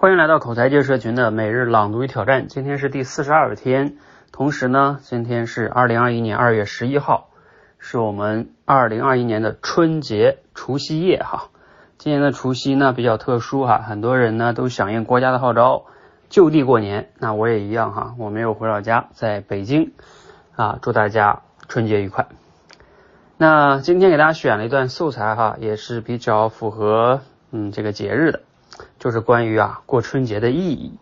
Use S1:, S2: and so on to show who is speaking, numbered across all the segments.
S1: 欢迎来到口才界社群的每日朗读与挑战，今天是第四十二天，同时呢，今天是二零二一年二月十一号，是我们二零二一年的春节除夕夜哈。今年的除夕呢比较特殊哈，很多人呢都响应国家的号召就地过年，那我也一样哈，我没有回老家，在北京啊，祝大家春节愉快。那今天给大家选了一段素材哈，也是比较符合嗯这个节日的。就是关于啊过春节的意义。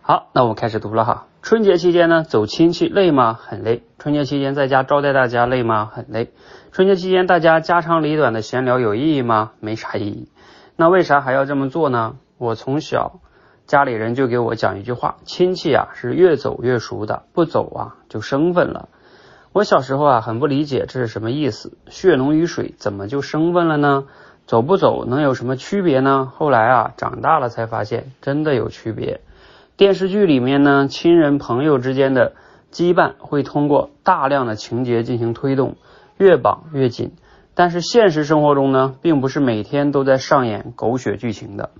S1: 好，那我们开始读了哈。春节期间呢，走亲戚累吗？很累。春节期间在家招待大家累吗？很累。春节期间大家家长里短的闲聊有意义吗？没啥意义。那为啥还要这么做呢？我从小家里人就给我讲一句话：亲戚啊是越走越熟的，不走啊就生分了。我小时候啊很不理解这是什么意思，血浓于水怎么就生分了呢？走不走能有什么区别呢？后来啊，长大了才发现真的有区别。电视剧里面呢，亲人朋友之间的羁绊会通过大量的情节进行推动，越绑越紧。但是现实生活中呢，并不是每天都在上演狗血剧情的。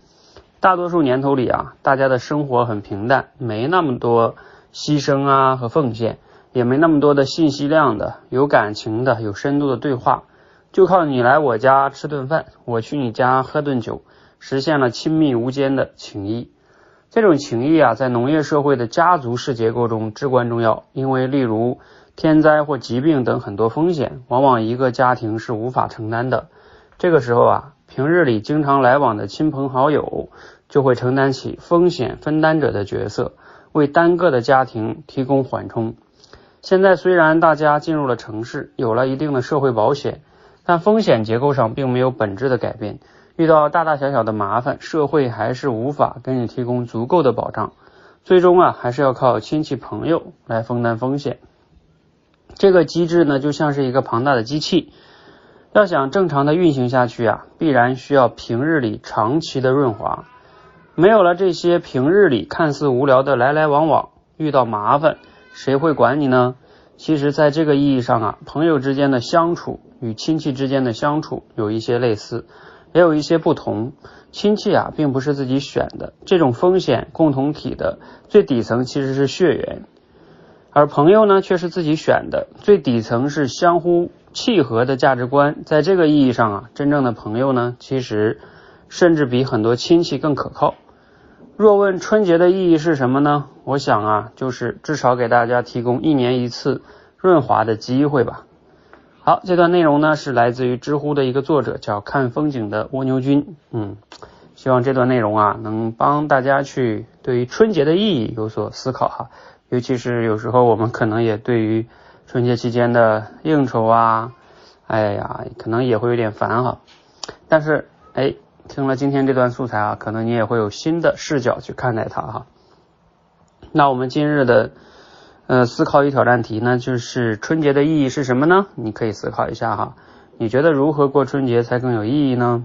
S1: 大多数年头里啊，大家的生活很平淡，没那么多牺牲啊和奉献，也没那么多的信息量的、有感情的、有深度的对话。就靠你来我家吃顿饭，我去你家喝顿酒，实现了亲密无间的情谊。这种情谊啊，在农业社会的家族式结构中至关重要。因为例如天灾或疾病等很多风险，往往一个家庭是无法承担的。这个时候啊，平日里经常来往的亲朋好友就会承担起风险分担者的角色，为单个的家庭提供缓冲。现在虽然大家进入了城市，有了一定的社会保险。但风险结构上并没有本质的改变，遇到大大小小的麻烦，社会还是无法给你提供足够的保障，最终啊还是要靠亲戚朋友来分担风险。这个机制呢就像是一个庞大的机器，要想正常的运行下去啊，必然需要平日里长期的润滑。没有了这些平日里看似无聊的来来往往，遇到麻烦谁会管你呢？其实，在这个意义上啊，朋友之间的相处与亲戚之间的相处有一些类似，也有一些不同。亲戚啊，并不是自己选的，这种风险共同体的最底层其实是血缘；而朋友呢，却是自己选的，最底层是相互契合的价值观。在这个意义上啊，真正的朋友呢，其实甚至比很多亲戚更可靠。若问春节的意义是什么呢？我想啊，就是至少给大家提供一年一次润滑的机会吧。好，这段内容呢是来自于知乎的一个作者叫看风景的蜗牛君。嗯，希望这段内容啊能帮大家去对于春节的意义有所思考哈。尤其是有时候我们可能也对于春节期间的应酬啊，哎呀，可能也会有点烦哈。但是哎。听了今天这段素材啊，可能你也会有新的视角去看待它哈。那我们今日的呃思考与挑战题呢，就是春节的意义是什么呢？你可以思考一下哈。你觉得如何过春节才更有意义呢？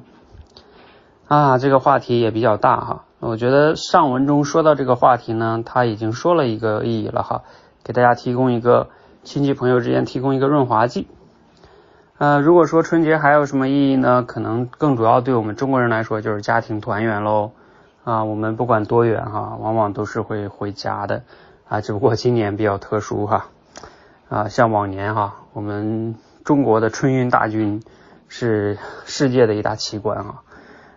S1: 啊，这个话题也比较大哈。我觉得上文中说到这个话题呢，他已经说了一个意义了哈，给大家提供一个亲戚朋友之间提供一个润滑剂。呃，如果说春节还有什么意义呢？可能更主要对我们中国人来说就是家庭团圆喽。啊，我们不管多远哈，往往都是会回家的。啊，只不过今年比较特殊哈。啊，像往年哈，我们中国的春运大军是世界的一大奇观啊。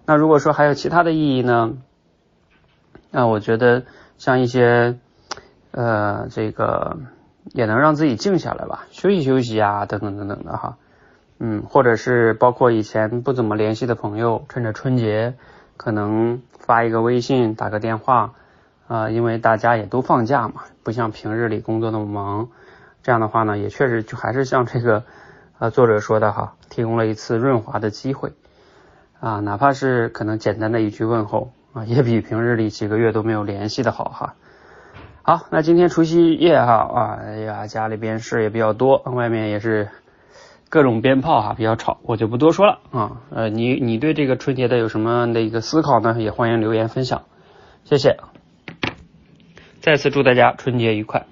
S1: 那如果说还有其他的意义呢？那我觉得像一些呃，这个也能让自己静下来吧，休息休息啊，等等等等的哈。嗯，或者是包括以前不怎么联系的朋友，趁着春节可能发一个微信、打个电话啊，因为大家也都放假嘛，不像平日里工作那么忙。这样的话呢，也确实就还是像这个呃作者说的哈，提供了一次润滑的机会啊，哪怕是可能简单的一句问候啊，也比平日里几个月都没有联系的好哈。好，那今天除夕夜哈啊，哎呀，家里边事也比较多，外面也是。各种鞭炮哈比较吵，我就不多说了啊。呃，你你对这个春节的有什么样的一个思考呢？也欢迎留言分享，谢谢。再次祝大家春节愉快。